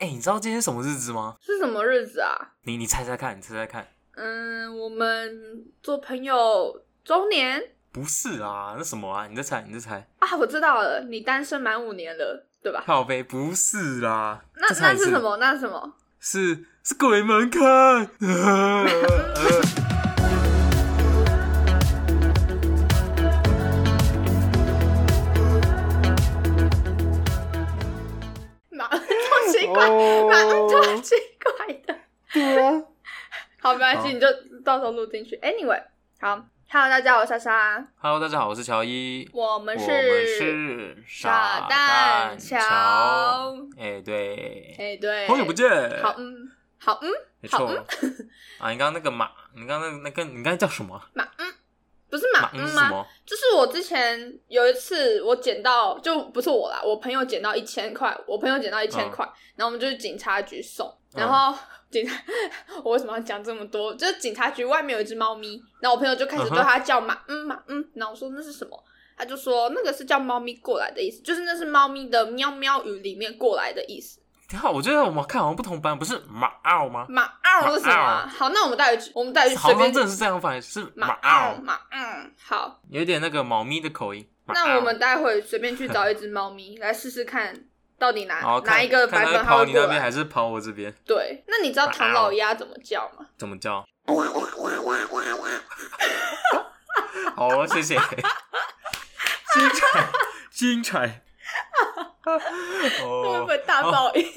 哎、你知道今天什么日子吗？是什么日子啊？你你猜猜看，你猜猜看，嗯，我们做朋友周年不是啊，那什么啊？你再猜，你再猜，啊，我知道了，你单身满五年了，对吧？靠背不是啦，那那是什？么？那是什么？是是鬼门开。超奇怪，的。对啊，好，没关系，你就到时候录进去。Anyway，好，Hello，大家好，我是莎莎，Hello，大家好，我是乔伊，我们我是们是傻蛋蛋乔乔。哎、对，哎、对，好久不见。好，嗯，好，嗯，没错。啊，你刚刚那个马，你刚刚那那个，你刚才叫什么？马，嗯，不是马，马嗯吗？就是我之前有一次我捡到，就不是我啦，我朋友捡到一千块，我朋友捡到一千嗯块，然后我们就去警察局送，嗯然后警察，我为什么要讲这么多？就是警察局外面有一只猫咪，然后我朋友就开始对它叫马，嗯马嗯，然后我说那是什么？他就说那个是叫猫咪过来的意思，就是那是猫咪的喵喵语里面过来的意思。等一下，我觉得我们看好像不同班，不是马奥吗？马奥是什么啊？好，那我们待会我们待会好随便像真的是这样翻译，是马马奥，嗷马嗯好，有点那个猫咪的口音。那我们待会随便去找一只猫咪来试试看，到底哪哪一个版本它会过跑你那边还？是跑我这边？对，那你知道唐老鸭怎么叫吗？怎么叫？好哦，谢谢。精彩，精彩。会 不哦，会大爆音？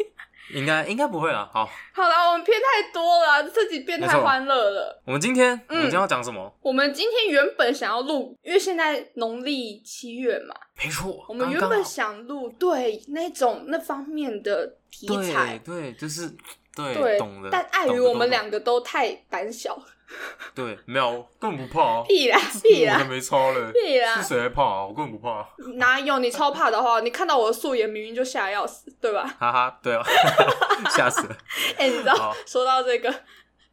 应该应该不会了。好，好了，我们偏太多了，自己变没错太欢乐了。我们今天我嗯们今天要讲什么？我们今天原本想要录，因为现在农历七月嘛，没错，我们原本想录对那种那方面的题材对，对，就是对对懂的，但碍于我们两个都太胆小，对没有，根本不怕啊，屁啦屁啦我还没超嘞，屁啦是谁还怕啊？我根本不怕，哪有你超怕的话，你看到我的素颜明明就吓得要死，对吧？哈哈，对啊，吓死了。哎、你知道好说到这个，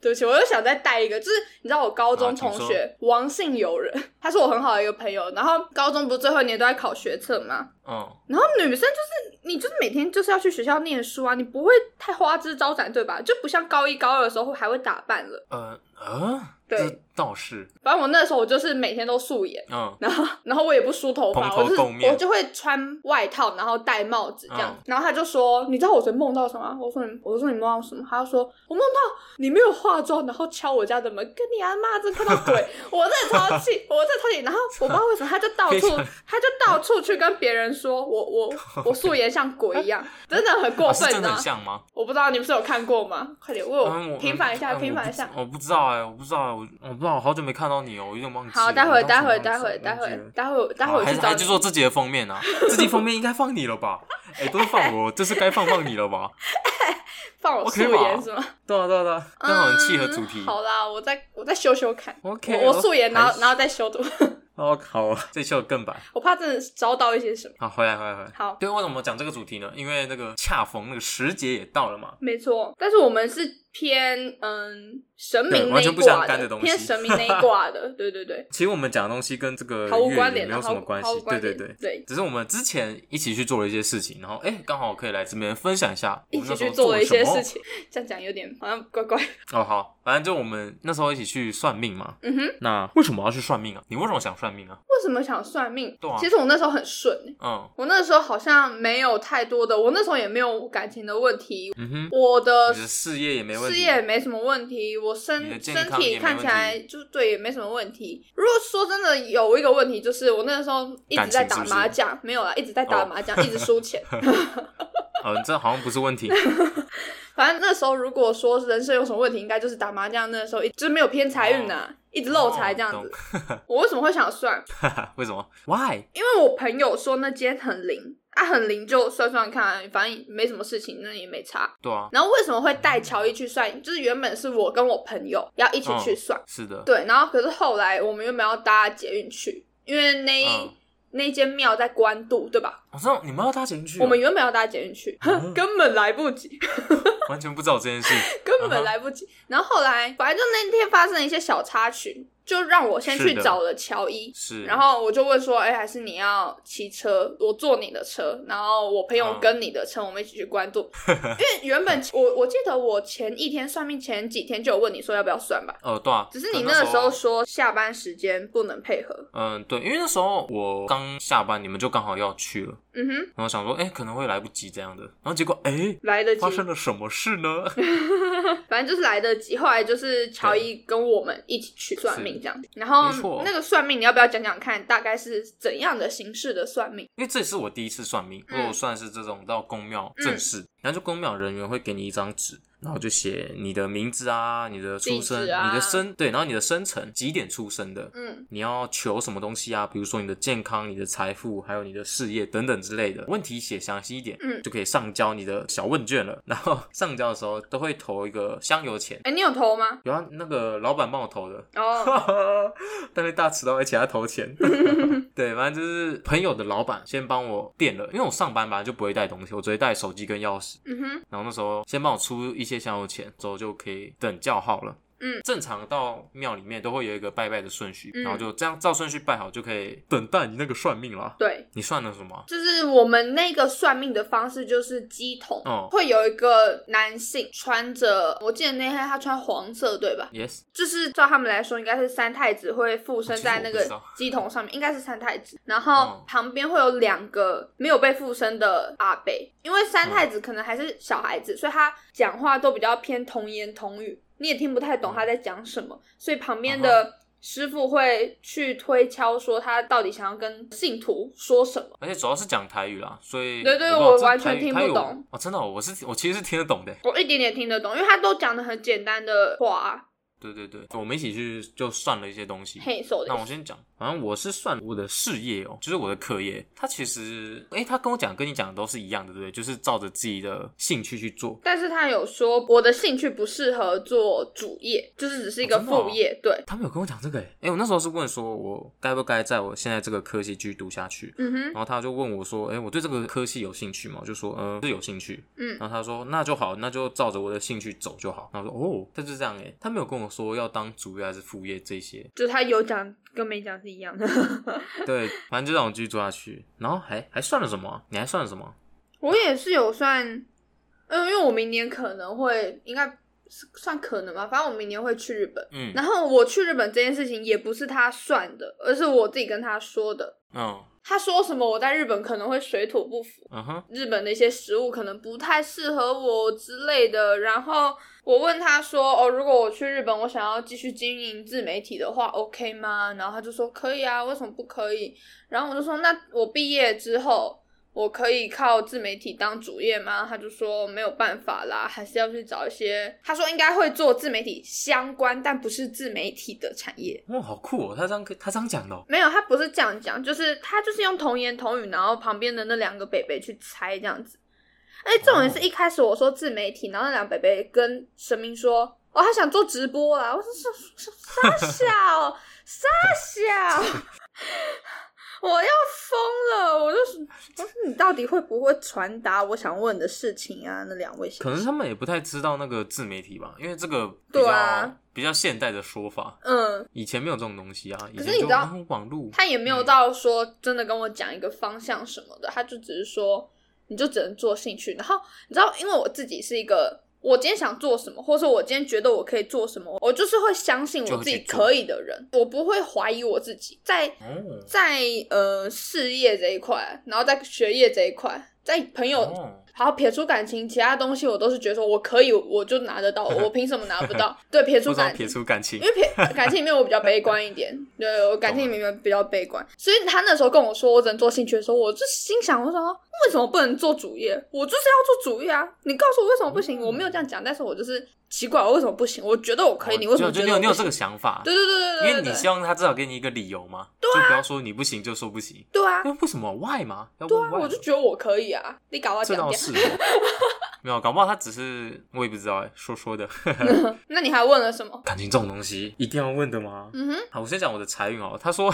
对不起，我又想再带一个，就是你知道我高中同学王姓友人，他是我很好的一个朋友，然后高中不是最后一年都在考学测吗？嗯，然后女生就是你就是每天就是要去学校念书啊，你不会太花枝招展对吧？就不像高一高二的时候还会打扮了。呃呃，对这倒是，反正我那时候我就是每天都素颜，嗯，然后然后我也不梳头发，头我就是我就会穿外套，然后戴帽子这样。嗯然后他就说：“你知道我昨天梦到什么？”我说你：“我说你梦到什么？”他就说：“我梦到你没有化妆，然后敲我家的门，跟你阿妈真看到鬼。”我真的超气，我真的超气。然后我不知道为什么，他就到处他就到处去跟别人说我我 我素颜像鬼一样，真的很过啊分，的？像吗？我不知道你们是有看过吗？快点为我平反一下，嗯平反一下。我不知道哎，我不知道哎，我我不知道，我好久没看到你哦，我有点忘记了。好，待会待会待会待会待会待会好还是还我去做自己的封面啊，自己封面应该放你了吧？哎，都是放我，这是该放放你了吧？放我素颜是吗？对啊对啊对啊，刚好很契合主题嗯。好啦，我再我再修修看。OK，我我素颜，然还后然后再修图，哦好，这秀更白。我怕真的招到一些什么。好，回来回来回来。好，对，为什么讲这个主题呢？因为那个恰逢那个时节也到了嘛。没错，但是我们是偏嗯神明那一对完全不相挂干的东西偏神明那一卦的，对对对，其实我们讲的东西跟这个毫无关联没，有什么关系对对对，对，只是我们之前一起去做了一些事情，然后哎，刚好可以来这边分享一下一起去做了一些事。情，这样讲有点好像怪怪。哦，好，反正就我们那时候一起去算命嘛。嗯哼，那为什么要去算命啊？你为什么想算命啊？为什么想算命？对啊其实我那时候很顺欸，嗯我那时候好像没有太多的，我那时候也没有感情的问题，嗯哼，我的你的事业也没问题，事业也没什么问题，我身身体看起来就对也没什么问题。如果说真的有一个问题，就是我那个时候一直在打麻将，没有啦，一直在打哦麻将，一直输钱。嗯，这好像不是问题。反正那时候如果说人生有什么问题，应该就是打麻将那时候一就是没有偏财运呐，一直漏财这样哦子。我为什么会想算？为什么？Why？因为我朋友说那间很灵，啊很灵就算算看，反正没什么事情，那也没差。对啊，然后为什么会带乔伊去算？就是原本是我跟我朋友要一起去算，是的，对，然后可是后来我们原本要搭捷运去，因为那那间庙在关渡，对吧？我知道你们要搭捷运去哦，我们原本要搭捷运去，嗯 根本来不及，完全不知道这件事。根本来不及。然后后来，反正就那天发生了一些小插曲，就让我先去找了乔伊。是，然后我就问说，哎，还是你要骑车，我坐你的车，然后我朋友嗯跟你的车，我们一起去关渡。因为原本我我记得我前一天算命前几天就有问你说要不要算吧，呃，对啊，只是你那那个时候说下班时间不能配合。嗯，对，因为那时候我刚下班，你们就刚好要去了，嗯哼，然后想说，哎、可能会来不及这样的，然后结果，哎、来得及。发，生了什么事呢？反正就是来得及。后来就是乔伊跟我们一起去算命这样，然后没错。那个算命你要不要讲讲看，大概是怎样的形式的算命？因为这也是我第一次算命，因为我算是这种到公庙正式，然后就公庙人员会给你一张纸，然后就写你的名字啊，你的出生，啊你的生，对，然后你的生辰几点出生的，嗯，你要求什么东西啊？比如说你的健康、你的财富，还有你的事业等等之类的。问题写详细一点，嗯就可以上交你的小问卷了。然后上交的时候都会投一个香油钱，哎，你有投吗？有啊，那个老板帮我投的，哦，但是大迟到，而且还投钱。对，反正就是朋友的老板先帮我垫了，因为我上班本来就不会带东西，我只会带手机跟钥匙。嗯哼，然后那时候先帮我出一些香油钱，之后就可以等叫号了。嗯。正常到庙里面都会有一个拜拜的顺序，嗯。然后就这样照顺序拜好，就可以等待你那个算命了。对，你算了什么？就是我们那个算命的方式，就是鸡桶，哦。会有一个男性穿着，我记得那天他穿黄色，对吧？Yes，就是照他们来说，应该是三太子会附身在那个哦其实我不知道鸡桶上面，应该是三太子。然后哦。旁边会有两个没有被附身的阿北，因为三太子可能还是小孩子，所以他讲话都比较偏童言童语，你也听不太懂他在讲什么，所以旁边嗯的师傅会去推敲说他到底想要跟信徒说什么。而且主要是讲台语啦，所以对对我完全听不懂哦，真的哦、我是我其实是听得懂的。我一点点听得懂，因为他都讲的很简单的话、啊，对对对，我们一起去就算了一些东西。嘿，那我先讲，反正我是算我的事业哦、就是我的课业。他其实，诶、他跟我讲，跟你讲的都是一样的，对不对？就是照着自己的兴趣去做。但是他有说我的兴趣不适合做主业，就是只是一个副业。对，他没有跟我讲这个、诶、诶我那时候是问说，我该不该在我现在这个科系继续读下去？嗯哼，然后他就问我说：“诶、我对这个科系有兴趣吗？”我就说：“嗯、是有兴趣。”嗯然后他说：“那就好，那就照着我的兴趣走就好。”然后说：“哦，他就这样诶、他没有跟我说要当主业还是副业这些。就是他有讲跟没讲是一样的。对，反正就让我继续做下去。然后还还算了什么啊？你还算了什么？我也是有算，嗯，因为我明年可能会，应该是算可能吧，反正我明年会去日本。嗯然后我去日本这件事情也不是他算的，而是我自己跟他说的。嗯他说什么我在日本可能会水土不服，日本的一些食物可能不太适合我之类的。然后我问他说：“哦，如果我去日本，我想要继续经营自媒体的话，OK 吗？”然后他就说：“可以啊，为什么不可以？”然后我就说：“那我毕业之后。”我可以靠自媒体当主业吗？他就说没有办法啦，还是要去找一些。他说应该会做自媒体相关，但不是自媒体的产业。哇，好酷哦！他这样他这样讲的、哦，没有，他不是这样讲，就是他就是用童言童语，然后旁边的那两个北北去猜这样子。哎，重点是一开始我说自媒体，然后那两个北北跟神明说，哦，他想做直播啦。我说傻傻小傻小，我要疯了！我就是，我说你到底会不会传达我想问的事情啊？那两位，可能他们也不太知道那个自媒体吧，因为这个比对较、啊比较现代的说法，嗯，以前没有这种东西啊。可是你知道网络，他也没有到说真的跟我讲一个方向什么的，他就只是说你就只能做兴趣。然后你知道，因为我自己是一个，我今天想做什么，或者说我今天觉得我可以做什么，我就是会相信我自己可以的人，我不会怀疑我自己。在哦在呃事业这一块，然后在学业这一块，在朋友。哦，好，撇除感情，其他东西我都是觉得说我可以，我就拿得到，我凭什么拿不到？对，撇除 感情不知道撇，除感情因，为撇感情里面我比较悲观一点，对我感情里面比较悲观，所以他那时候跟我说我只能做兴趣的时候，我就心想，我说为什么不能做主业？我就是要做主业啊！你告诉我为什么不行？嗯我没有这样讲，但是我就是奇怪，我为什么不行？我觉得我可以，你为什么就觉得你有你有这个想法？对对对对对对，因为你希望他至少给你一个理由嘛，就不要说你不行就说不行。对啊因为为什么 why 嘛？要对啊，我就觉得我可以啊，你搞到这倒是哦。没有，搞不好他只是我也不知道哎，说说的。那你还问了什么？感情这种东西一定要问的吗？嗯哼，好，我先讲我的财运哦。他说，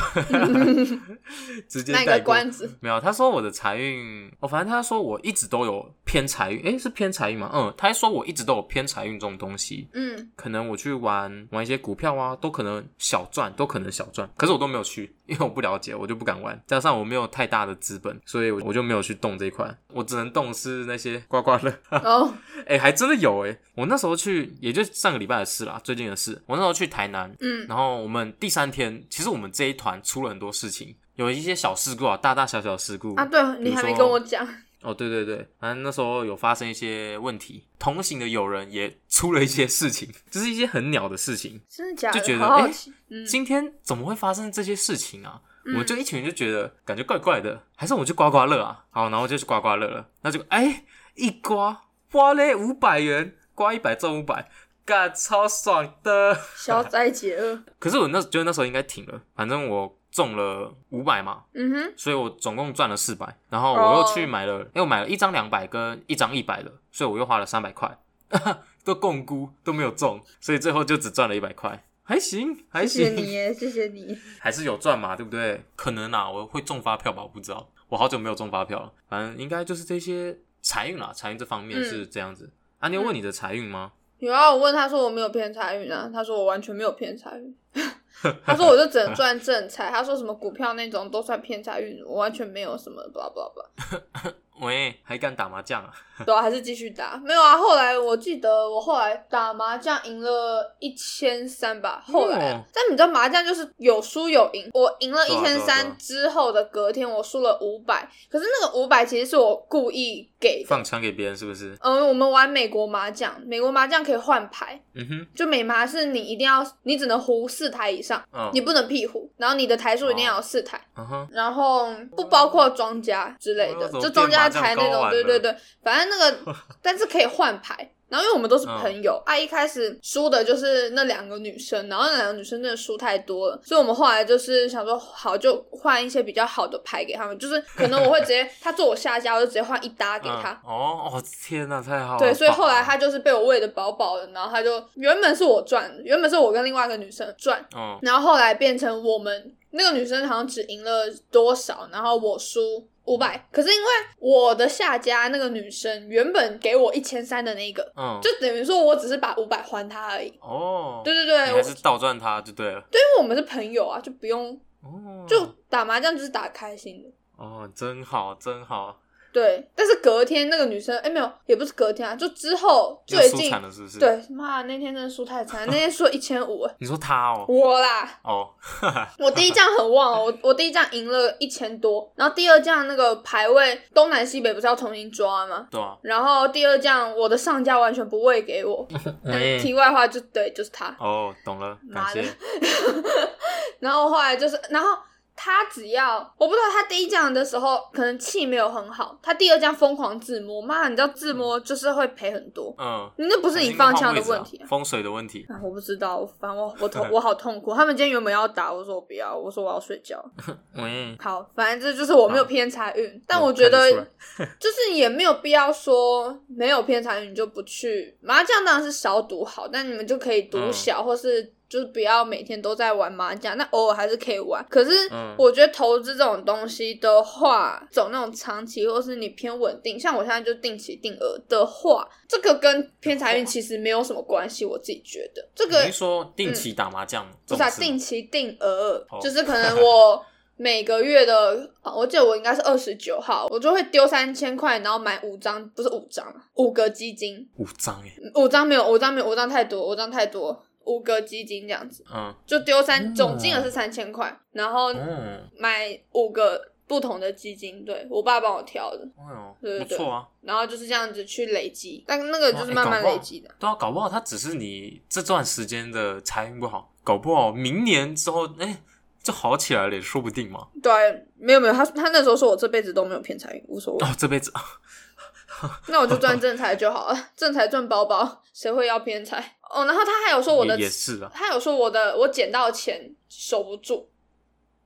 直接卖带关子。没有，他说我的财运，哦，反正他说我一直都有偏财运，诶，是偏财运吗？嗯，他还说我一直都有偏财运这种东西，嗯，可能我去玩玩一些股票啊，都可能小赚，都可能小赚，可是我都没有去，因为我不了解，我就不敢玩，加上我没有太大的资本，所以我就没有去动这一块，我只能动是那些刮刮乐。哦，哎、还真的有哎、我那时候去，也就上个礼拜的事啦，最近的事。我那时候去台南，嗯，然后我们第三天，其实我们这一团出了很多事情，有一些小事故啊，大大小小的事故。啊，对你还没跟我讲。哦，对对对，反正那时候有发生一些问题，同行的友人也出了一些事情，就是一些很鸟的事情。真的假的？就觉得诶好好奇。嗯，今天怎么会发生这些事情啊？我就一群人就觉得感觉怪怪的，还是我去刮刮乐啊？好，然后就去刮刮乐了。那就哎、一刮，哇嘞五百元，刮一百中五百，干超爽的。消灾解厄。可是我那觉得那时候应该停了，反正我中了五百嘛，嗯哼，所以我总共赚了四百。然后我又去买了，因为我买了一张两百跟一张一百的，所以我又花了三百块，都共估都没有中，所以最后就只赚了一百块，还行，还行谢谢行。你耶，谢谢你。还是有赚嘛，对不对？可能啊，我会中发票吧，我不知道，我好久没有中发票了。反正应该就是这些财运啦，财运这方面嗯是这样子。啊，你有问你的财运吗？有啊，我问他说我没有偏财运啊，他说我完全没有偏财运。他说我就只能赚正财，他说什么股票那种都算偏财运，我完全没有什么 blah blah blah。喂，还敢打麻将啊？对啊，还是继续打。没有啊，后来我记得我后来打麻将赢了一千三吧。后来但你知道麻将就是有输有赢，我赢了一千三啊之后的隔天我输了五百，可是那个五百其实是我故意给的。放枪给别人是不是？嗯，我们玩美国麻将，美国麻将可以换牌，嗯哼，就美麻是你一定要，你只能胡四台以上，嗯你不能屁胡，然后你的台数一定要有四台。嗯哼，然后不包括庄家之类的哦，就庄家才那种，对对对，反正那个，但是可以换牌。然后因为我们都是朋友，啊，一开始输的就是那两个女生，然后那两个女生真的输太多了，所以我们后来就是想说，好就换一些比较好的牌给他们，就是可能我会直接 他坐我下家，我就直接换一搭给他。嗯哦哦，天哪，太好了。对，所以后来棒啊他就是被我喂的饱饱的，然后他就原本是我赚，原本是我跟另外一个女生赚，嗯然后后来变成我们那个女生好像只赢了多少，然后我输五百。可是因为我的下家那个女生原本给我一千三的那个，嗯，就等于说我只是把五百还她而已。哦，对对对，还是倒赚她就对了。对，因为我们是朋友啊，就不用哦，就打麻将就是打开心的。哦，真好，真好，对，但是隔天那个女生，哎，没有，也不是隔天啊，就之后最近惨了是不是？，对，妈，那天真的输太惨，那天输了一千五，哎你说他哦，我啦，哦，我第一仗很旺哦，我我第一仗赢了一千多，然后第二仗那个排位东南西北不是要重新抓吗？对啊，然后第二仗我的上家完全不喂给我，但哎题外话就对，就是他。哦，懂了，感谢。然后后来就是，然后他只要我不知道他第一仗的时候可能气没有很好，他第二仗疯狂自摸，妈，你知道自摸就是会赔很多，嗯，你那不不是你放枪的问题啊。风水的问题。啊，我不知道，反正我我痛我好痛苦。他们今天原本要打，我说我不要，我说我要睡觉。嗯，好，反正这就是我没有偏财运，但我觉得 就是也没有必要说没有偏财运你就不去麻将，当然是少赌好，但你们就可以赌嗯小，或是就是不要每天都在玩麻将，那偶尔还是可以玩。可是嗯我觉得投资这种东西的话，走那种长期或是你偏稳定，像我现在就定期定额的话，这个跟偏财运其实没有什么关系，我自己觉得这个说定期打麻将？不是定期定额，哦就是可能 我每个月的，啊我记得我应该是二十九号，我就会丢三千块，然后买五张，不是五张，五个基金，五张哎，五张没有，五张没有，五张太多，五张太多，五个基金这样子，嗯就丢三，嗯总金额是三千块，然后嗯，买五个不同的基金，对我爸帮我挑的，哎呦，对对对不错啊。然后就是这样子去累积，但那个就是慢慢累积的。对啊，搞不好他只是你这段时间的财运不好，搞不好明年之后，哎、就好起来了，也说不定嘛。对，没有没有，他他那时候说我这辈子都没有偏财运，无所谓。哦，这辈子 那我就赚正财就好了，正财赚包包，谁会要偏财？哦，然后他还有说我的也，是啊，他有说我的我捡到钱守不住，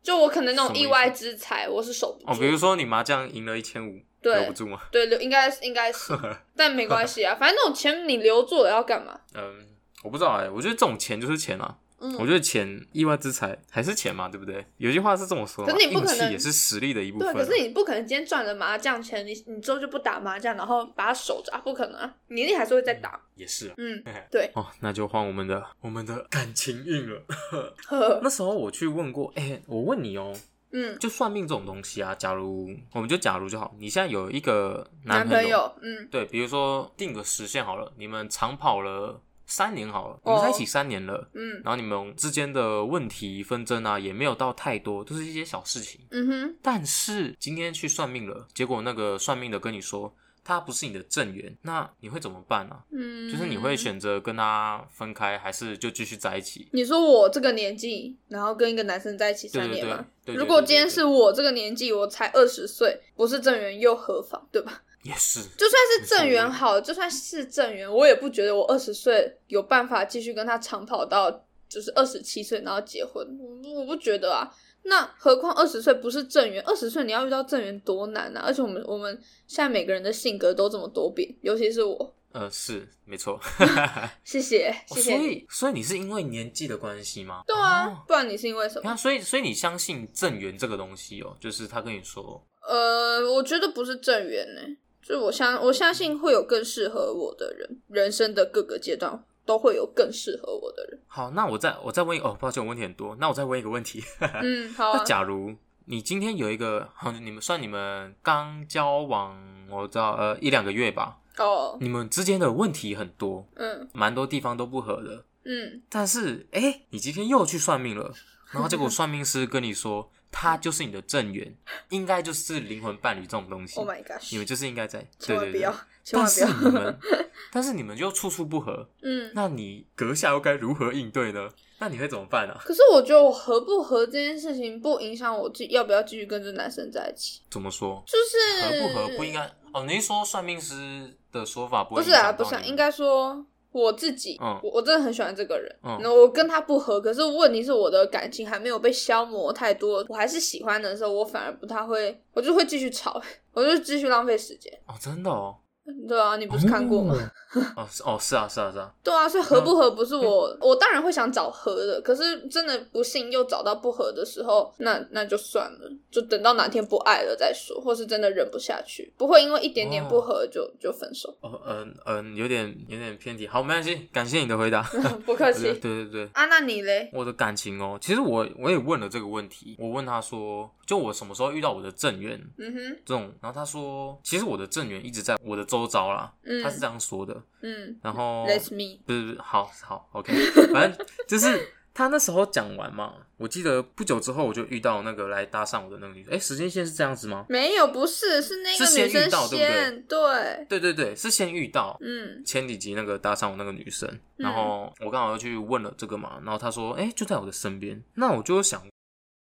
就我可能那种意外之财，我是守不哦，住。比如说你麻将赢了一千五，对留不住吗？对，留应该应该是，但没关系啊，反正那种钱你留住了要干嘛？嗯，我不知道哎、我觉得这种钱就是钱啊。嗯我觉得钱，意外之财还是钱嘛，对不对？有句话是这么说嘛，可是你不可能也是实力的一部，分啊。可是你不可能今天赚了麻将钱，你你之后就不打麻将，然后把它守着啊，不可能啊，你一定还是会再打。也是啊。嗯，对，哦，那就换我们的我们的感情运了。呵，那时候我去问过，哎、我问你哦、嗯，就算命这种东西啊，假如我们就假如就好，你现在有一个男朋友，嗯对，比如说定个时限好了，你们长跑了三年好了，你哦们在一起三年了，嗯然后你们之间的问题纷争啊，也没有到太多，都是一些小事情。嗯哼，但是今天去算命了，结果那个算命的跟你说他不是你的正缘，那你会怎么办呢、嗯，就是你会。选择跟他分开，还是就继续在一起？你说我这个年纪，然后跟一个男生在一起三年吗？对对如果今天是我这个年纪，我才二十岁，不是正缘又何妨，对吧？也是，就算是郑源好，就算是郑源，我也不觉得我二十岁有办法继续跟他长跑到就是二十七岁然后结婚，我我不觉得啊。那何况二十岁不是郑源，二十岁你要遇到郑源多难啊！而且我们我们现在每个人的性格都这么多变，尤其是我。呃，是没错。谢谢哦谢谢你。所以，所以你是因为年纪的关系吗？对啊，哦不然你是因为什么？那所以，所以你相信郑源这个东西哦，就是他跟你说，呃，我觉得不是郑源呢，就我相我相信会有更适合我的人，人生的各个阶段都会有更适合我的人。好，那我再我再问一哦，抱歉，我问题很多，那我再问一个问题，嗯，好、那啊。假如你今天有一个，好，你们算你们刚交往，我知道，呃，一两个月吧，哦，你们之间的问题很多，嗯蛮多地方都不合的，嗯，但是，哎、你今天又去算命了，然后结果 算命师跟你说，他就是你的正缘，应该就是灵魂伴侣这种东西 Oh my gosh！你们就是应该在，对对对但是。你们，但是你们又处处不合，嗯，那你阁下又该如何应对呢？那你会怎么办啊？可是我觉得我合不合这件事情不影响我继要不要继续跟这男生在一起，怎么说？就是合不合不应该哦？你是说算命师的说法不会不是啊，不是、应该说我自己，嗯我我真的很喜欢这个人，嗯那、我跟他不合，可是问题是我的感情还没有被消磨太多，我还是喜欢的时候，我反而不太会，我就会继续吵，我就继续浪费时间。哦，真的哦。对啊，你不是看过吗？哦，是哦，是啊，是啊，是啊。对啊，所以合不合不是我，我当然会想找合的，可是真的不幸又找到不合的时候，那那就算了，就等到哪天不爱了再说，或是真的忍不下去，不会因为一点点不合就、就分手。哦，嗯嗯，有点有点偏题。好，没关系，感谢你的回答。不客气对对对对，啊，那你嘞？我的感情哦，其实我我也问了这个问题，我问他说，就我什么时候遇到我的正缘嗯哼，这种，然后他说，其实我的正缘一直在我的周遭啦，嗯。他是这样说的。嗯。然后，Let's me，不是不是，好好 OK，反正就是他那时候讲完嘛，我记得不久之后我就遇到那个来搭讪我的那个女生，哎，时间线是这样子吗？没有，不是，是那个是先女生遇到对不对，对，对对对，是先遇到，嗯。前几集那个搭讪我那个女生，然后我刚好又去问了这个嘛，然后他说，哎、就在我的身边，那我就想，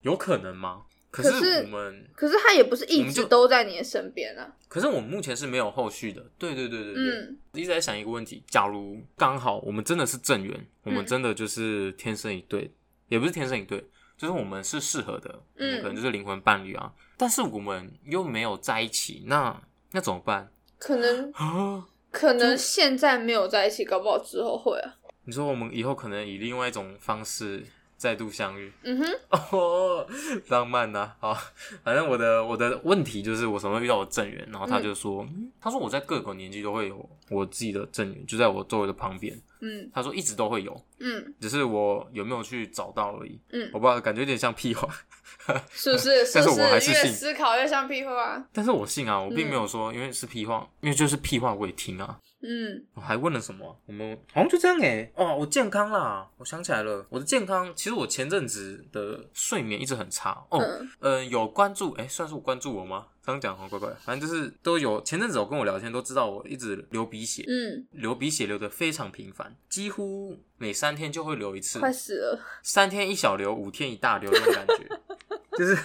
有可能吗？可是我们，可是他也不是一直都在你的身边啊，可是我们目前是没有后续的。对对对对对，嗯一直在想一个问题，假如刚好我们真的是正缘，我们嗯真的就是天生一对，也不是天生一对，就是我们是适合的，我们嗯可能就是灵魂伴侣啊，但是我们又没有在一起，那那怎么办可能啊？可能现在没有在一起，搞不好之后会啊，你说我们以后可能以另外一种方式再度相遇，嗯哼，哦，浪漫呐、好，反正我的我的问题就是我什么时候遇到我正缘，然后他就说，嗯。他说我在各个年纪都会有我自己的正缘，就在我周围的旁边。嗯。他说一直都会有，嗯。只是我有没有去找到而已。嗯，我不知道，感觉有点像屁话，是不是？是 但是越我还是信。思考越像屁话？但是我信啊，我并没有说因为是屁话，因为就是屁话我也听啊。嗯。我还问了什么？我们好像就这样哎、哦，我健康啦，我想起来了，我的健康其实我前阵子的睡眠一直很差。哦。嗯。呃，有关注，哎、算是我关注我吗？这样讲好乖乖，反正就是都有。前阵子有跟我聊天，都知道我一直流鼻血，嗯，流鼻血流的非常频繁，几乎每三天就会流一次，快死了，三天一小流，五天一大流那种感觉，就是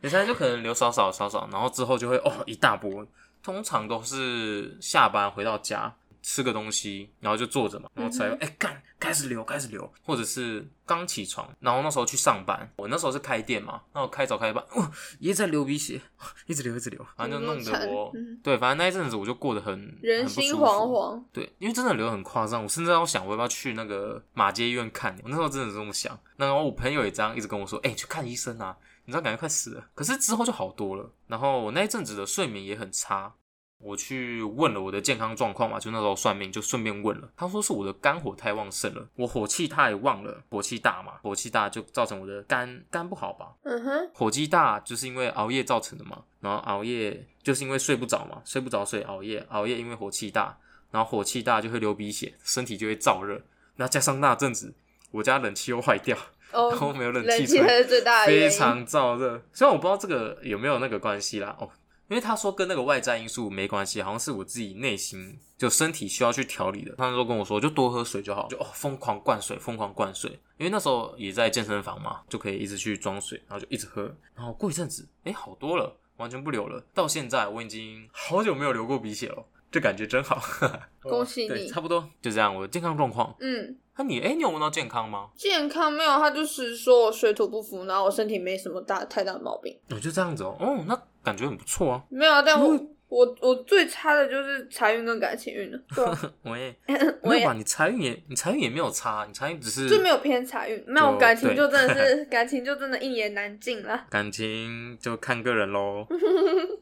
每三天就可能流少少少少，然后之后就会哦一大波，通常都是下班回到家吃个东西，然后就坐着嘛，然后才嗯哎干、开始流开始流，或者是刚起床，然后那时候去上班，我那时候是开店嘛，那我开早开一半，哦，也在流鼻血，一直流一直流，反正就弄得我，嗯对，反正那一阵子我就过得很人心惶惶。对，因为真的流很夸张，我甚至要想我要不要去那个马街医院看。我那时候真的是这么想。然后我朋友也这样一直跟我说：“哎、去看医生啊，你知道感觉快死了。”可是之后就好多了。然后我那一阵子的睡眠也很差。我去问了我的健康状况嘛，就那时候算命就顺便问了，他说是我的肝火太旺盛了，我火气太旺了，火气大嘛，火气大就造成我的肝肝不好吧，嗯哼，火气大就是因为熬夜造成的嘛，然后熬夜就是因为睡不着嘛，睡不着所以熬夜，熬夜因为火气大，然后火气大就会流鼻血，身体就会燥热，那加上那阵子我家冷气又坏掉，然后哦，没有冷冷气吹，气才是最大的。非常燥热。虽然我不知道这个有没有那个关系啦，哦，因为他说跟那个外在因素没关系，好像是我自己内心就身体需要去调理的。他那时候跟我说，就多喝水就好，就哦疯狂灌水，疯狂灌水。因为那时候也在健身房嘛，就可以一直去装水，然后就一直喝。然后过一阵子，哎，好多了，完全不流了。到现在我已经好久没有流过鼻血了，这感觉真好。恭喜，你差不多就这样。我的健康状况，嗯，那你哎，你有问到健康吗？健康没有，他就是说我水土不服，然后我身体没什么大太大的毛病。我就这样子哦，哦，那感觉很不错啊。没有啊，但我、嗯我我最差的就是财运跟感情运了，对啊，我也 我也没有吧？你财运也，你财运也没有差，你财运只是就没有偏财运，没有感情就真的是 感情就真的一言难尽了。感情就看个人喽。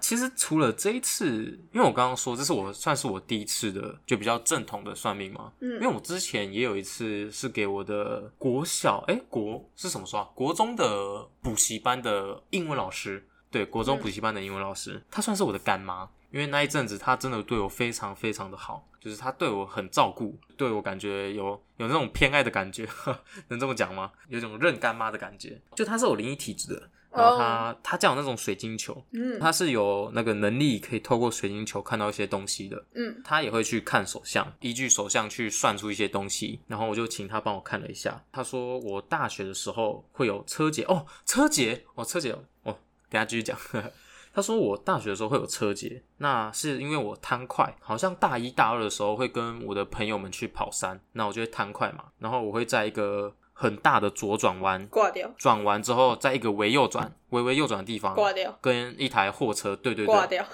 其实除了这一次，因为我刚刚说这是我算是我第一次的就比较正统的算命嘛，嗯因为嗯我之前也有一次是给我的国小，哎、国是什么说啊？国中的补习班的英文老师，对，国中嗯补习班的英文老师，她算是我的干妈。因为那一阵子，她真的对我非常非常的好，就是她对我很照顾，对我感觉有有那种偏爱的感觉，能这么讲吗？有种认干妈的感觉。就她是有灵异体质的，然后她她家有那种水晶球，嗯她是有那个能力可以透过水晶球看到一些东西的。嗯他也会去看手相，依据手相去算出一些东西，然后我就请他帮我看了一下。他说我大学的时候会有车劫哦，车劫哦，车劫哦，等一下继续讲。他说我大学的时候会有车劫，那是因为我贪快，好像大一大二的时候会跟我的朋友们去跑山，那我就会贪快嘛，然后我会在一个很大的左转弯挂掉转完之后，在一个微右转、微微右转的地方挂掉跟一台货车，对对对，挂掉，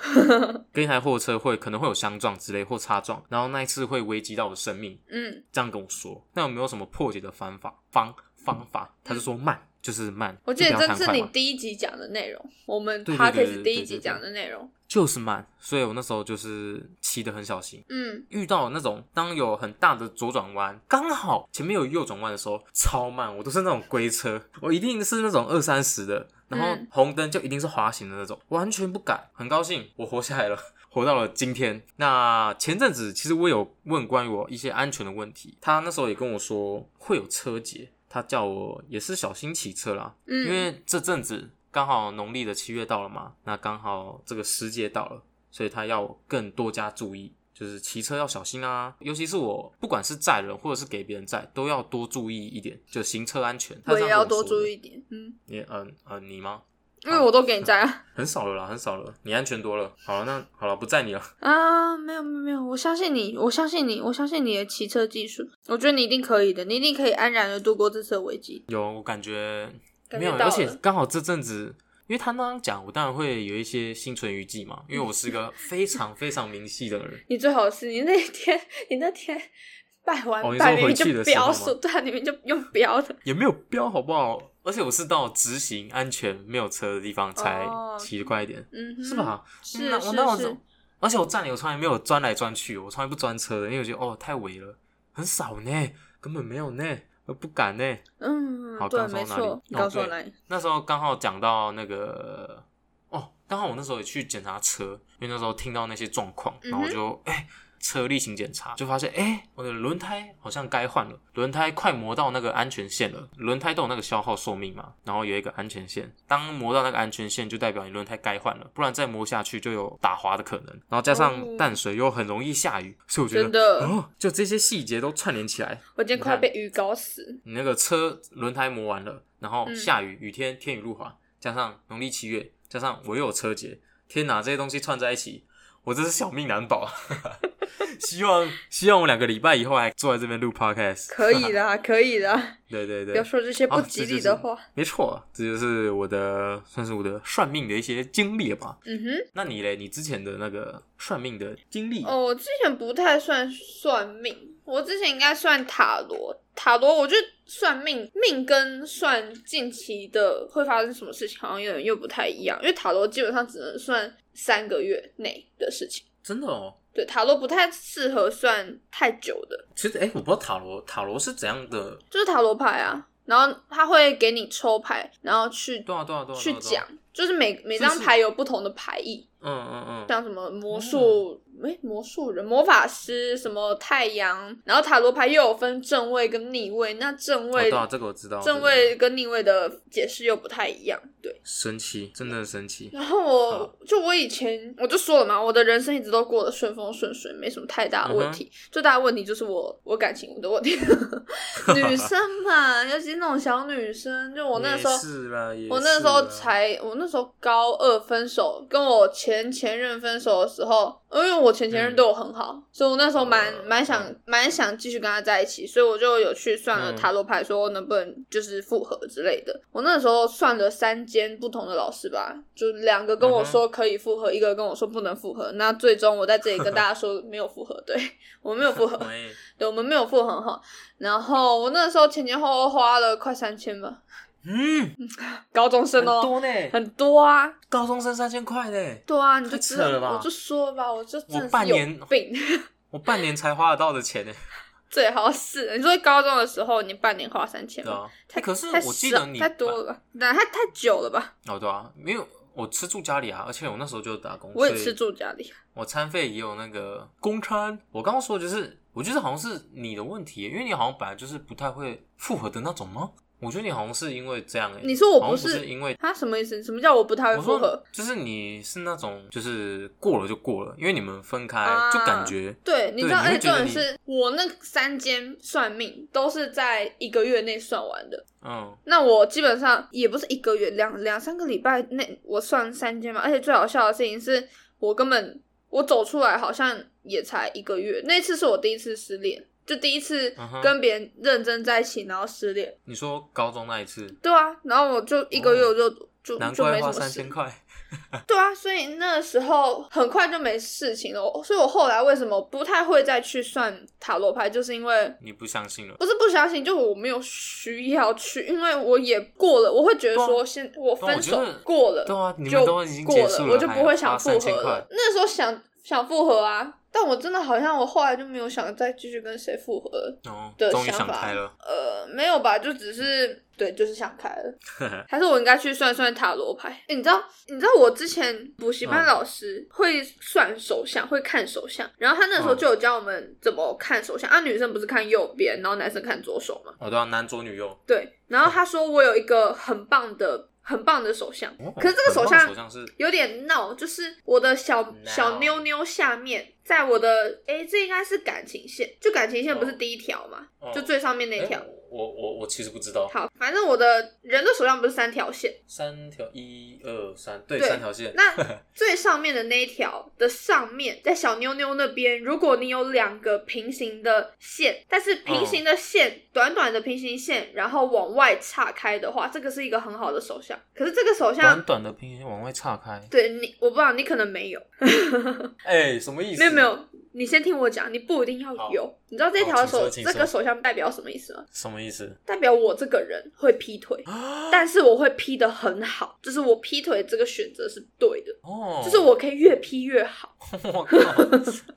跟一台货车会可能会有相撞之类或擦撞，然后那一次会危及到我的生命，嗯这样跟我说。那有没有什么破解的方法？方方法？他就说慢，就是慢。我记得这是你第一集讲的内容，我们对对对 podcast 对第一集讲的内容。就是慢，所以我那时候就是骑的很小心。嗯遇到那种当有很大的左转弯，刚好前面有右转弯的时候，超慢，我都是那种龟车，我一定是那种二三十的，然后嗯红灯就一定是滑行的那种，完全不敢。很高兴我活下来了，活到了今天。那前阵子其实我有问关于我一些安全的问题，他那时候也跟我说会有车劫，他叫我也是小心骑车啦，嗯，因为这阵子刚好农历的七月到了嘛，那刚好这个时节到了，所以他要我更多加注意，就是骑车要小心啊，尤其是我不管是载人或者是给别人载，都要多注意一点，就行车安全。他我也要多注意一。点。嗯，你嗯呃你吗？因为我都给你摘啊。很少了啦，很少了，你安全多了。好了，那好了，不载你了。啊，没有没有没有，我相信你，我相信你，我相信你的骑车技术，我觉得你一定可以的，你一定可以安然的度过这次的危机。有，我感觉没有，而且刚好这阵子。因为他那样讲，我当然会有一些心存余悸嘛。因为我是一个非常非常明细的人，你最好是你那天，你那天拜完拜回去就的时候吗标数，对啊，你们就用标的。也没有标好不好？而且我是到直行安全没有车的地方才哦骑得快一点，嗯，是吧？是那我那我是是，而且我站里我从来没有钻来钻去，我从来不钻车的，因为我觉得哦太违了，很少呢，根本没有呢，我不敢呢。嗯，好对，刚说哪里？那时候刚好讲到那个哦，刚好我那时候也去检查车，因为那时候听到那些状况，然后我就哎、车例行检查，就发现哎、我的轮胎好像该换了，轮胎快磨到那个安全线了，轮胎都有那个消耗寿命嘛，然后有一个安全线，当磨到那个安全线，就代表你轮胎该换了，不然再磨下去就有打滑的可能，然后加上哦淡水又很容易下雨，所以我觉真得的，哦，就这些细节都串联起来，我今天快被雨搞死。你那个车轮胎磨完了，然后嗯下雨，雨天天雨路滑，加上农历七月，加上我又有车节，天哪，这些东西串在一起，我真是小命难保。希望希望我两个礼拜以后还坐在这边录 podcast。可以的，可以的，对对对，不要说这些不吉利的话。没错，这就是我的算是我的算命的一些经历吧。嗯哼，那你嘞？你之前的那个算命的经历？哦，我之前不太算算命，我之前应该算塔罗。塔罗，我觉得算命命跟算近期的会发生什么事情，好像有点又不太一样。因为塔罗基本上只能算三个月内的事情。真的哦。对，塔罗不太适合算太久的。其实，哎，我不知道塔罗塔罗是怎样的，就是塔罗牌啊，然后他会给你抽牌，然后去对啊对啊对啊去讲，就是每每张牌有不同的牌意。嗯嗯嗯，像什么魔术。哎，魔术人、魔法师，什么太阳，然后塔罗牌又有分正位跟逆位，那正位，对啊，这个我知道，正位跟逆位的解释又不太一样，对，神奇，真的神奇。然后我就我以前我就说了嘛，我的人生一直都过得顺风顺水，没什么太大的问题，最大的问题就是我我感情的问题。女生嘛，尤其是那种小女生，就我那时候，我那时候才，我那时候高二分手，跟我前前任分手的时候，因为我。前前任对我很好，所以我那时候蛮蛮想蛮想继续跟他在一起，所以我就有去算了塔罗牌，说能不能就是复合之类的。我那时候算了三间不同的老师吧，就两个跟我说可以复合，一个跟我说不能复合。那最终我在这里跟大家说没有复合，对 我们没有复合，对我们没有复合哈。然后我那时候前前后后花了快三千吧。嗯，高中生哦，多呢，很多啊，高中生三千块呢，对啊，你就扯了吧，我就说吧，我就我半年病，我半年才花得到的钱呢，最好是你说高中的时候你半年花三千吗？太可是我记得你太多了吧，那太太久了吧？哦，对啊，没有，我吃住家里啊，而且我那时候就打工，我也吃住家里，我餐费也有那个公餐。我刚刚说就是，我觉得好像是你的问题，因为你好像本来就是不太会复合的那种吗？我觉得你好像是因为这样哎，你说我不是因为他什么意思？什么叫我不太会复合？就是你是那种就是过了就过了，因为你们分开就感觉对，你知道？而且，重点是我那三间算命都是在一个月内算完的。嗯，那我基本上也不是一个月，两两三个礼拜内我算三间嘛。而且最好笑的事情是我根本我走出来好像也才一个月，那次是我第一次失恋。就第一次跟别人认真在一起，然后失恋。你说高中那一次？对啊，然后我就一个月我就就就没什么三千块。对啊，所以那时候很快就没事情了。所以我后来为什么不太会再去算塔罗牌，就是因为 你不相信了。不是不相信，就我没有需要去，因为我也过了。我会觉得说，先我分手过了，对啊你，就过了，我就不会想复合了。那时候想想复合啊。但我真的好像我后来就没有想再继续跟谁复合的想法，呃，没有吧，就只是对，就是想开了。还是我应该去算算塔罗牌？你知道，你知道我之前补习班老师会算手相，会看手相，然后他那时候就有教我们怎么看手相啊。女生不是看右边，然后男生看左手嘛？哦，对啊，男左女右。对，然后他说我有一个很棒的。很棒的手相，可是这个手相有点闹，就是我的小小妞妞下面，在我的哎，这应该是感情线，就感情线不是第一条嘛，就最上面那条。我我我其实不知道。好，反正我的人的手上不是三条线，三条一二三，对，三条线。那最上面的那一条的上面，在小妞妞那边，如果你有两个平行的线，但是平行的线短短的平行线，然后往外岔开的话，这个是一个很好的手相。可是这个手相短短的平行线往外岔开，对你，我不知道你可能没有。哎，什么意思？没有没有。你先听我讲，你不一定要有。你知道这条手这个手相代表什么意思吗？什么意思？代表我这个人会劈腿，但是我会劈的很好，就是我劈腿这个选择是对的。哦，就是我可以越劈越好。我靠，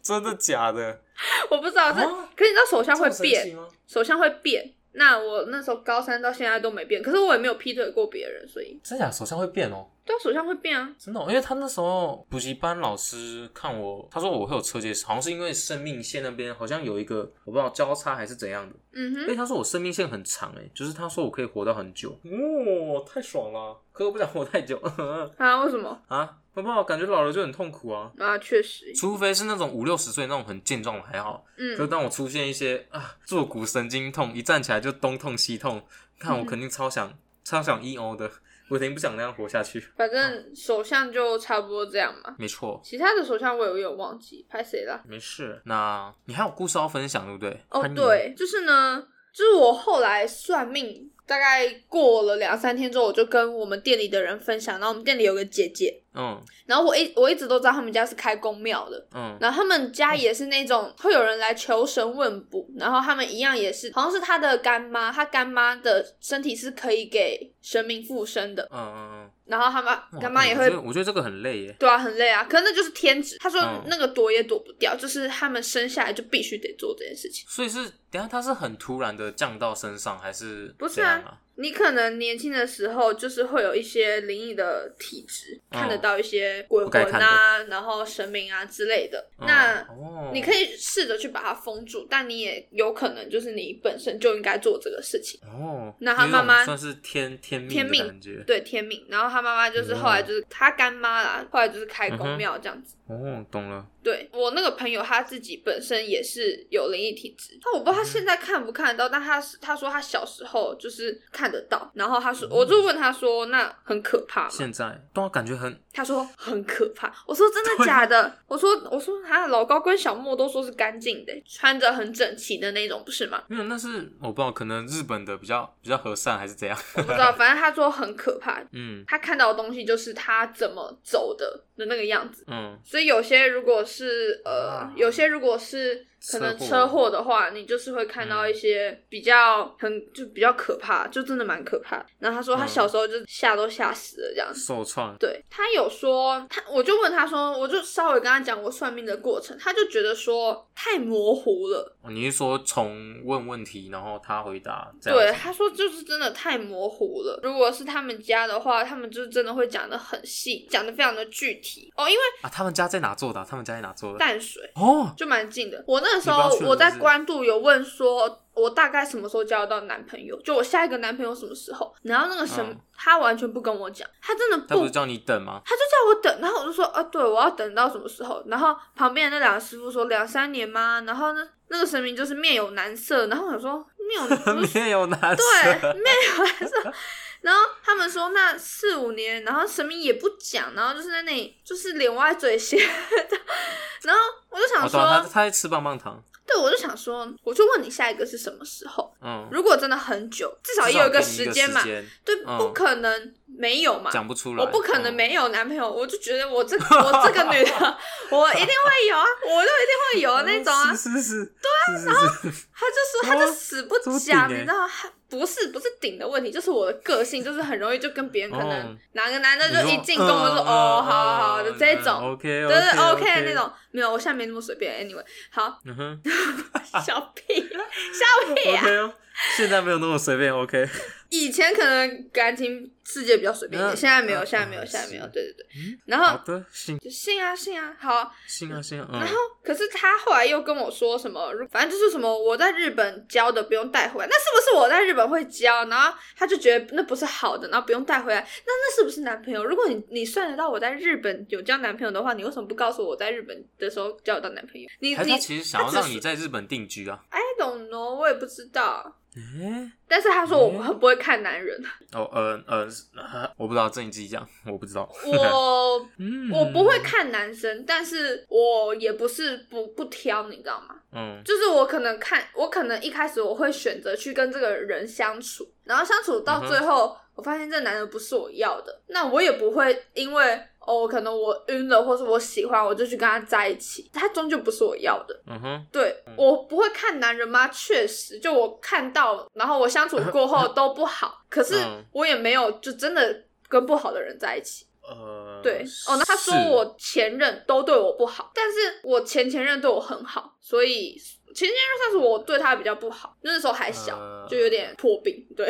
真的假的？我不知道这，可是你知道手相会变，手相会变。那我那时候高三到现在都没变，可是我也没有劈腿过别人，所以真假手相会变哦。对，手相会变啊，真的，因为他那时候补习班老师看我，他说我会有车接，好像是因为生命线那边好像有一个我不知道交叉还是怎样的，嗯哼，因为他说我生命线很长，哎，就是他说我可以活到很久，哦，太爽了，可我不想活太久。啊，为什么？啊？我不知道，感觉老了就很痛苦啊，啊，确实，除非是那种五六十岁那种很健壮的还好，嗯，就当我出现一些啊坐骨神经痛，一站起来就东痛西痛，看我肯定超想超想 E O 的。我挺不想那样活下去。反正首相就差不多这样嘛。没错，其他的首相我有点忘记，拍谁了？没事。那你还有故事要分享，对不对？哦对，就是呢，就是我后来算命，大概过了两三天之后，我就跟我们店里的人分享，然后我们店里有个姐姐，嗯。然后我一我一直都知道他们家是开公庙的，嗯。然后他们家也是那种会有人来求神问卜，然后他们一样也是，好像是他的干妈，他干妈的身体是可以给神明附身的，嗯嗯嗯然后他妈嗯，干妈也会我觉得我觉得这个很累耶。对啊，很累啊。可是那就是天职，他说嗯那个躲也躲不掉，就是他们生下来就必须得做这件事情。所以是等下他是很突然的降到身上，还是不是啊？你可能年轻的时候就是会有一些灵异的体质，嗯看得到一些鬼魂啊，然后神明啊之类的。嗯那哦你可以试着去把它封住，但你也有可能就是你本身就应该做这个事情。哦，那他妈妈算是天天命天命。对天命，然后他妈妈就是后来就是他干妈啦，后来就是开公庙这样子。哦，懂了。对我那个朋友，他自己本身也是有灵异体质，但我不知道他现在看不看得到，但他是他说他小时候就是看得到，然后他说，我就问他说，那很可怕吗？现在对我，感觉很他说很可怕。我说真的假的？我说我说他老高跟小莫都说是干净的，穿着很整齐的那种，不是吗？没有，那是我不知道，可能日本的比较比较和善还是怎样。我不知道，反正他说很可怕。嗯他看到的东西就是他怎么走的的那个样子。嗯，所以有些如果是呃啊，有些如果是可能车祸的话，你就是会看到一些比较很就比较可怕，就真的蛮可怕的。然后他说他嗯小时候就吓都吓死了这样子。受创。对他有说，他我就问他说，我就稍微跟他讲我算命的过程，他就觉得说太模糊了。哦你是说从问问题，然后他回答对，他说就是真的太模糊了。如果是他们家的话，他们就是真的会讲的很细，讲的非常的具体哦，因为啊，他们家在哪做的啊？他们家在哪做的？淡水。哦，就蛮近的。我那个时候我在关渡有问说，我大概什么时候交到男朋友？就我下一个男朋友什么时候？然后那个什么，嗯他完全不跟我讲，他真的不他不是叫你等吗？他就叫我等，然后我就说，啊，对，我要等到什么时候？然后旁边的那两个师傅说两三年吗？然后呢，那个神明就是面有难色，然后我想说面有不是没有男对。面有难色，然后他们说那四五年，然后神明也不讲，然后就是在那里就是脸歪嘴斜的，然后我就想哦，说，他他在吃棒棒糖。对，我就想说，我就问你下一个是什么时候？嗯，如果真的很久，至少也有一个时间嘛。间对，嗯不可能没有嘛。讲不出来。我不可能嗯。没有男朋友，我就觉得我这我这个女的，我一定会有啊，我就一定会有那种啊。是是是，对啊，是是是，他就说他就死不讲，你知道不是不是顶的问题，就是我的个性，就是很容易就跟别人可能哦哪个男的就一进攻就说哦，好好好的这种。，OK，就是 OK，OK 那。种没有，我现在没那么随便。Anyway，好，小屁，小屁啊！，OK 哦，现在没有那么随便，OK。以前可能感情世界比较随便一点，嗯现在没有，嗯现在没有，嗯现在没有。是对对对，嗯然后好的，信就信啊信啊，好。信啊信啊，嗯然后可是他后来又跟我说什么，反正就是什么我在日本教的不用带回来，那是不是我在日本会教？然后他就觉得那不是好的，然后不用带回来，那那是不是男朋友？如果你你算得到我在日本有交男朋友的话，你为什么不告诉我在日本的时候交得到男朋友？你他其实想要让你在日本定居啊？I don't know，我也不知道。诶，但是他说我很不会看男人，哦，呃呃，呃我不知道，这你自己讲，我不知道。我嗯我不会，看男生，但是我也不是不不挑，你知道吗？嗯就是我可能看，我可能一开始我会选择去跟这个人相处，然后相处到最后，我发现这男人不是我要的，那我也不会因为哦，可能我晕了，或是我喜欢，我就去跟他在一起，他终究不是我要的。嗯哼，对我不会看男人吗？确实，就我看到，然后我相处过后 都不好，可是嗯我也没有就真的跟不好的人在一起。呃，对，哦，那他说我前任都对我不好，但是我前前任对我很好，所以前前任算是我对他比较不好，那时候还小，呃就有点破病。对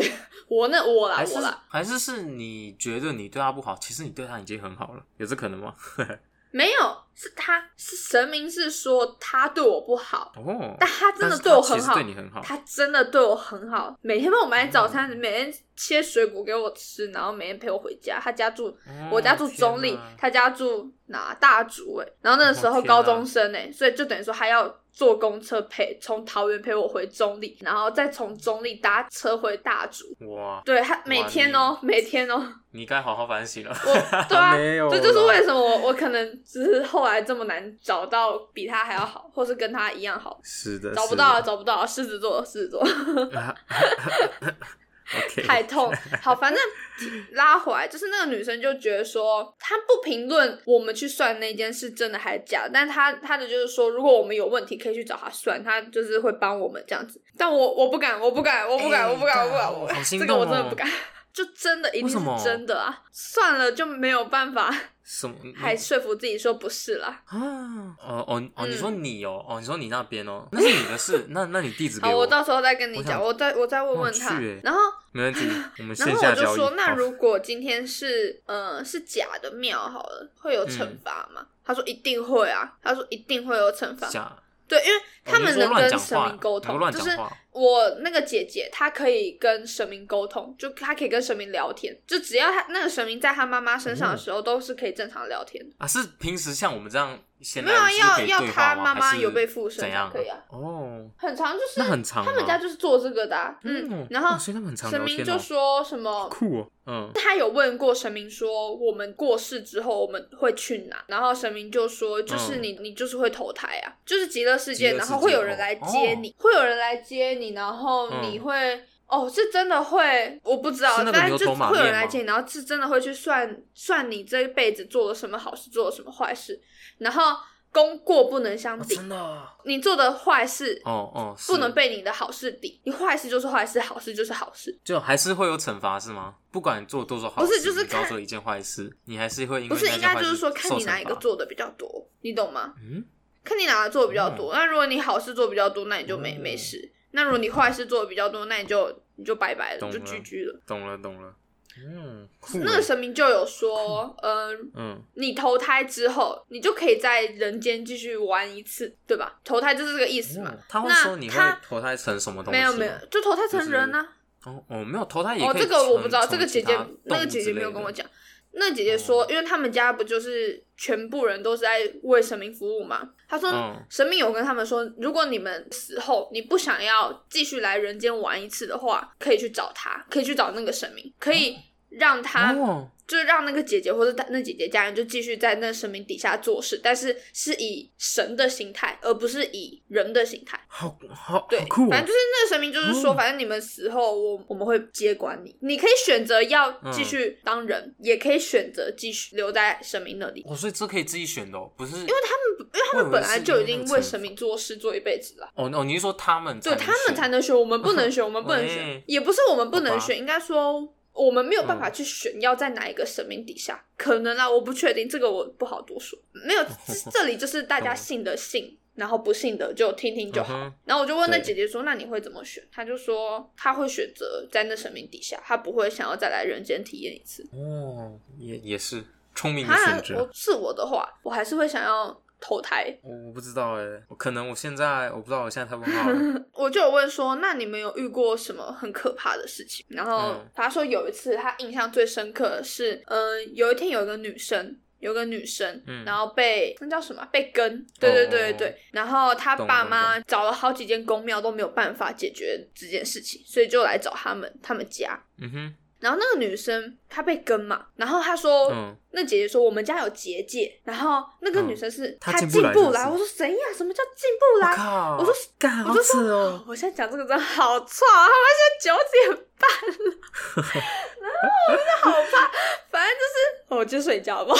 我那我啦我啦，还是是你觉得你对他不好，其实你对他已经很好了，有这可能吗？没有，是他是神明是说他对我不好，哦，但他真的对我很好他对，你很好，他真的对我很好，每天帮我买早餐，每天切水果给我吃，然后每天陪我回家。他家住哦我家住中立，他家住哪大竹哎、然后那个时候高中生哎、所以就等于说他要坐公车陪从桃园陪我回中立，然后再从中立搭车回大竹。哇，对他每天哦、每天哦、你该好好反省了。我对啊，这就是为什么我我可能只是后来这么难找到比他还要好，或是跟他一样好，是的，找不到啊，找不到啊，狮子座，狮子座。太痛。好，反正拉回来，就是那个女生就觉得说，她不评论我们去算那件事真的还是假的，但她她的就是说，如果我们有问题可以去找她算，她就是会帮我们这样子。但我我不敢，我不敢，我不敢，哎我不敢，我不敢，我好心这个我真的不敢。就真的一定是真的啊！算了，就没有办法，什么？还说服自己说不是啦。啊？哦哦哦！嗯你说你哦哦，你说你那边哦，那是你的事，那那你地址给好，我我，到时候再跟你讲，我再我再问问他。然后没问题，我们然线后下交易。我就说，那如果今天是呃是假的庙好了，会有惩嗯罚吗？他说一定会啊，他说一定会有惩罚。假，对，因为他们能跟神明沟通，就是我那个姐姐，她可以跟神明沟通，就她可以跟神明聊天，就只要她那个神明在她妈妈身上的时候，都是可以正常聊天的。啊，是平时像我们这样闲没有啊，要要她妈妈有被附身才可以啊，哦，很长就是那很长吗他们家就是做这个的、啊，嗯，哦然后神明就说什么酷哦，嗯，他有问过神明说，我们过世之后我们会去哪？然后神明就说，就是你，你就是会投胎啊，就是极乐世界然后会有人来接你，会有人来接你，然后你会。哦，是真的会，我不知道是，但是就会有人来接你，然后是真的会去算算你这一辈子做了什么好事，做了什么坏事，然后功过不能相哦抵，真的啊你做的坏事哦哦，不能被你的好事抵，你坏事就是坏事，好事就是好事。就还是会有惩罚是吗？不管你做多少好事，不是就是看做一件坏事，你还是会因为不是，那应该就是说看你哪一个做的比较多，你懂吗？嗯，看你哪个做的比较多。那如果你好事做比较多，那你就没、哦没事；那如果你坏事做的比较多，那你就你就拜拜了，就居居了。懂了懂了，嗯，那个欸神明就有说，呃，嗯你投胎之后，你就可以在人间继续玩一次，对吧？投胎就是这个意思嘛。哦他会那说你会他投胎成什么东西？没有没有，，就投胎成人呢、哦哦没有投胎也哦，可以这个我不知道，这个姐姐那个姐姐没有跟我讲。那姐姐说，因为他们家不就是全部人都是在为神明服务嘛？她说，嗯神明有跟他们说，如果你们死后你不想要继续来人间玩一次的话，可以去找他，可以去找那个神明，可以让他、哦。就是让那个姐姐或者那姐姐家人就继续在那神明底下做事，但是是以神的形态，而不是以人的形态。好好对，好酷哦，反正就是那个神明就是说，哦反正你们死后，我我们会接管你，你可以选择要嗯继续当人，也可以选择继续留在神明那里。哦，所以这可以自己选的哦，不是。因为他们因为他们本来就已经为神明做事做一辈子了，哦哦，你是说他们对他们才能选，我们不能选，我们不能选喂，也不是我们不能选，应该说我们没有办法嗯去选要在哪一个神明底下，可能啊，我不确定，这个我不好多说。没有，这这里就是大家信的信，然后不信的就听听就好。嗯然后我就问那姐姐说：“那你会怎么选？”她就说：“她会选择在那神明底下，她不会想要再来人间体验一次。哦，也也是聪明的她选择我。是我的话，我还是会想要投胎。我不知道哎，我可能我现在我不知道，我现在太问号了。我就有问说：“那你们有遇过什么很可怕的事情？”然后他说有一次他印象最深刻的是，嗯、有一天有一个女生。有个女生，嗯然后被那叫什么被跟，对对对对对，哦然后她懂懂爸妈找了好几间公庙都没有办法解决这件事情，所以就来找他们他们家，嗯哼，然后那个女生她被跟嘛，然后她说，嗯那姐姐说我们家有结界，然后那个嗯女生是、她她进不来是不是不来，我说谁呀？什么叫进不来？我说干我就说扯哦，我现在讲这个真的好错啊！他们现在九点半了，然后我真的好怕，反正就是我就睡觉吧。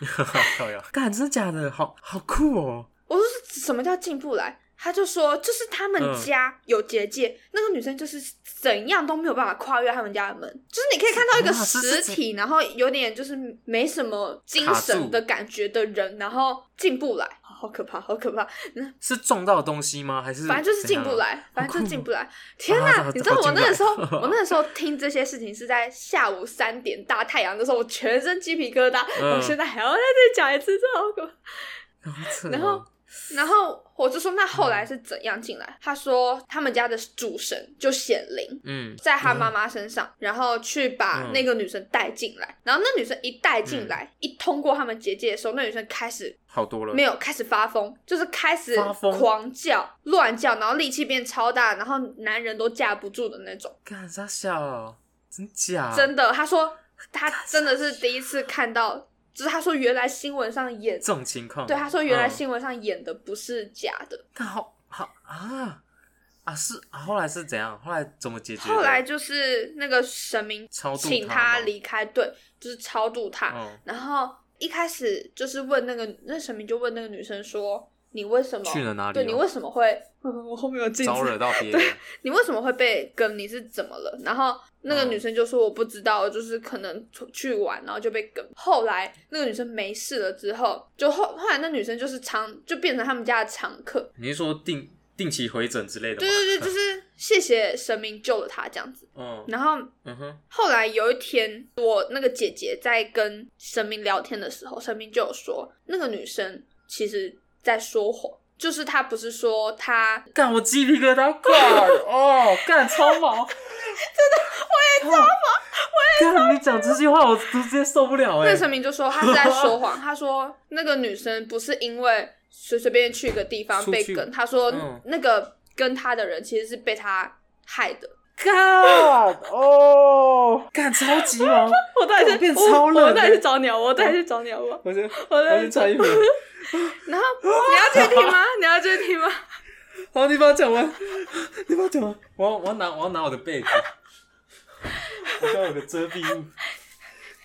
干真的假的？好好酷哦。我说是什么叫进不来？他就说就是他们嗯家有结界，那个女生就是怎样都没有办法跨越他们家的门，就是你可以看到一个实体，然后有点就是没什么精神的感觉的人，然后进不来。好可怕，好可怕。是撞到东西吗？还是反正就是进不？来，反正就是进不来。啊天哪！好你知道我那个时候，我那个时候听这些事情是在下午三点大太阳的时候，我全身鸡皮疙瘩。嗯我现在还要在这里讲一次，这好可怕。然后然后我就说，那后来是怎样进来？他说他们家的主神就显灵。嗯，在他妈妈身上，然后去把嗯那个女生带进来，然后那女生一带进来，一通过他们结界的时候，那女生开始好多了，没有开始发疯，就是开始发疯狂叫、乱叫，然后力气变超大，然后男人都架不住的那种。干啥笑哦？真假？真的，他说他真的是第一次看到，就是他说原来新闻上演，这种情况，对，他说原来嗯新闻上演的不是假的。看好好啊啊是啊，后来是怎样？后来怎么解决？后来就是那个神明超度请他离开，对，就是超度他。嗯然后一开始就是问那个那神明就问那个女生说：“你为什么去了哪里哦对你为什么会？我后面有镜子，招惹到别人，你为什么会被跟？你是怎么了？”然后那个嗯女生就说：“我不知道，就是可能出去玩，然后就被跟。”后来那个女生没事了之后，就后后来那女生就是常就变成他们家的常客。你是说定定期回诊之类的吗？对对对，就 是谢谢神明救了她这样子。嗯然后嗯哼，后来有一天，我那个姐姐在跟神明聊天的时候，神明就有说，那个女生其实在说谎，就是他不是说他，干我鸡皮疙瘩，干哦，干超毛，真的我也超毛，我也干你讲这句话我直接受不了哎那个，神明就说他是在说谎，他说那个女生不是因为随随便便去一个地方被跟，他说嗯。那个跟他的人其实是被他害的。干哦，干超级毛，我到底我变超冷我到底去找鸟，我到底去找鸟吧。我先我我在先穿衣服，然后你要继续听吗？你要继续听吗？好，你把我讲完，你把我讲完，我要我要拿我要拿我的被子，我需要有个遮蔽物，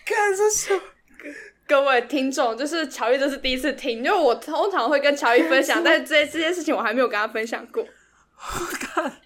干这是。各位听众，就是乔伊这是第一次听，因为我通常会跟乔伊分享，但是这这件事情我还没有跟他分享过。我看，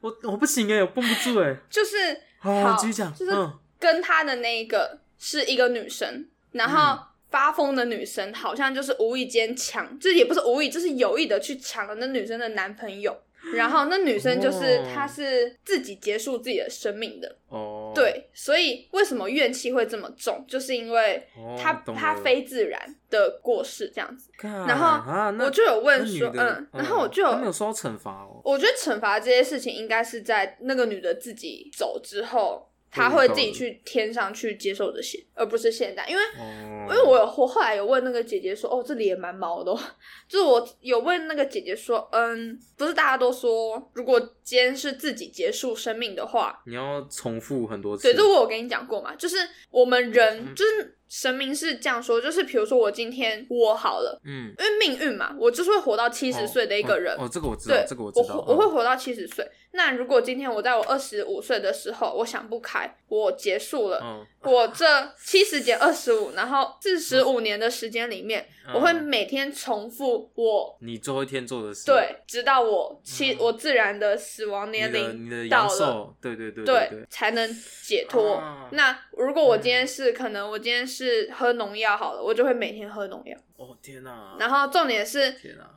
我我不行哎，我绷不住哎。就是好，好继续讲。就是嗯，跟他的那一个是一个女生，然后发疯的女生好像就是无意间抢，就也不是无意，就是有意的去抢了那女生的男朋友。然后那女生就是哦她是自己结束自己的生命的，哦，对，所以为什么怨气会这么重，就是因为哦，她懂了她非自然的过世这样子。然后我就有问说，嗯，然后我就有嗯没有受到惩罚哦。我觉得惩罚这些事情应该是在那个女的自己走之后，她会自己去天上去接受这些，而不是现在。因为哦，因为我有我后来有问那个姐姐说，哦，这里也蛮毛的哦、就是我有问那个姐姐说，嗯，不是大家都说，如果今天是自己结束生命的话，你要重复很多次。对，这我有跟你讲过嘛，就是我们人嗯就是神明是这样说，就是比如说我今天我好了。嗯，因为命运嘛，我就是会活到七十岁的一个人，哦，哦这个我知道，，这个我我知道。活我会嗯活到七十岁。那如果今天我在我二十五岁的时候，我想不开，我结束了，嗯，我这七十减二十五，然后四十五年的时间里面，嗯我会每天重复我你最后一天做的事，对，直到我七、嗯我自然的死亡年龄到了。对对对对对，才能解脱。啊那如果我今天是、可能，我今天是喝农药好了，我就会每天喝农药。哦天哪，然后重点是，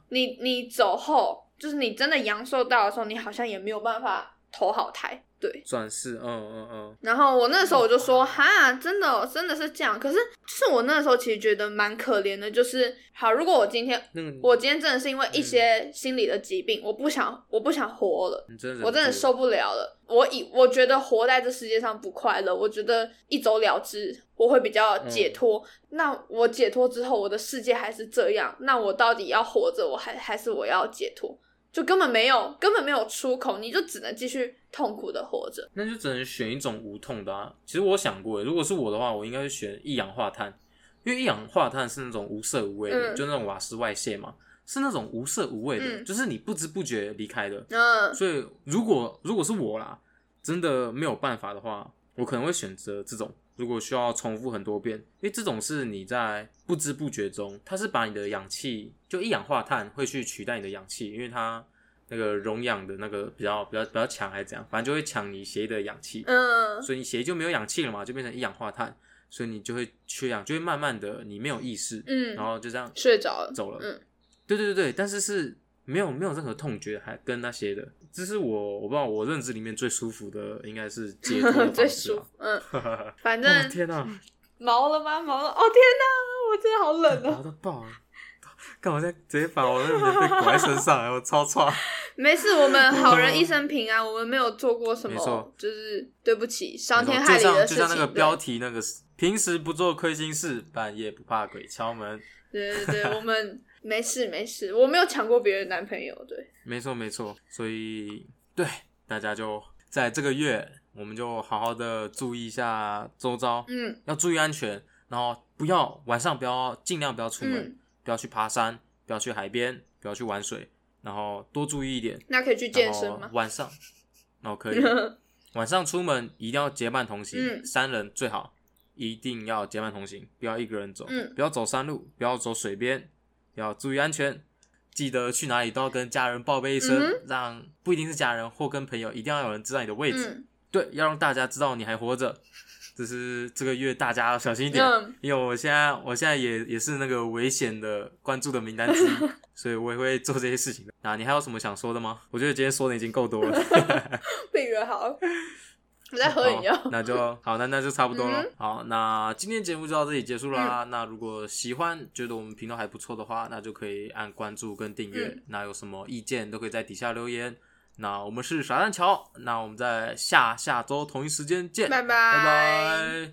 你你走后，就是你真的阳寿到的时候，你好像也没有办法投好胎。对，转世，嗯嗯嗯，然后我那时候我就说，哈，真的哦真的是这样。可是，就是我那时候其实觉得蛮可怜的，就是好，如果我今天那个我今天真的是因为一些心理的疾病，我不想我不想活了。真我真的受。受不了了，我以我觉得活在这世界上不快乐，我觉得一走了之，我会比较解脱。那我解脱之后，我的世界还是这样，那我到底要活着，我还还是我要解脱？就根本没有根本没有出口，你就只能继续痛苦的活着。那就只能选一种无痛的啊。其实我想过，如果是我的话，我应该会选一氧化碳，因为一氧化碳是那种无色无味的，嗯就那种瓦斯外泄嘛，是那种无色无味的，嗯就是你不知不觉离开的。嗯所以如果如果是我啦，真的没有办法的话，我可能会选择这种。如果需要重复很多遍，因为这种是你在不知不觉中，它是把你的氧气，就一氧化碳会去取代你的氧气，因为它那个溶氧的那个比较比较比较强，还是怎样，反正就会抢你血液的氧气，嗯所以你血液就没有氧气了嘛，就变成一氧化碳，所以你就会缺氧，就会慢慢的你没有意识，嗯，然后就这样睡着了。走了。嗯对对对对，但是是没有没有任何痛觉，还跟那些的，这是我我不知道我认知里面最舒服的，应该是解脱的 最舒啊。服。嗯，反哦正天哪、毛了吗？毛了！哦天哪，我真的好冷哦。毛到爆了！干嘛现在直接把我那被裹在身上，我超差。没事，我们好人一生平安，我们没有做过什么，就是对不起伤天害理的事情。像就像那个对标题那个，平时不做亏心事，半夜不怕鬼敲门。对对对，我们没事没事，我没有抢过别人男朋友。对，没错没错，所以对大家就在这个月，我们就好好的注意一下周遭，嗯要注意安全，然后不要晚上不要尽量不要出门，嗯，不要去爬山，不要去海边，不要去玩水，然后多注意一点。那可以去健身吗？晚上，哦可以，晚上出门一定要结伴同行，嗯三人最好，一定要结伴同行，不要一个人走，嗯不要走山路，不要走水边，要注意安全。记得去哪里都要跟家人报备一声，嗯让不一定是家人或跟朋友，一定要有人知道你的位置。嗯对，要让大家知道你还活着。只是这个月大家要小心一点，嗯因为我现在我现在也也是那个危险的关注的名单之一，所以我也会做这些事情的。那你还有什么想说的吗？我觉得今天说的已经够多了。被约好，我在喝饮料。好那就 好，那那就差不多了。嗯好，那今天节目就到这里结束啦。那如果喜欢，觉得我们频道还不错的话，那就可以按关注跟订阅。嗯那有什么意见都可以在底下留言。那我们是傻蛋桥，那我们在下下周同一时间见，拜拜拜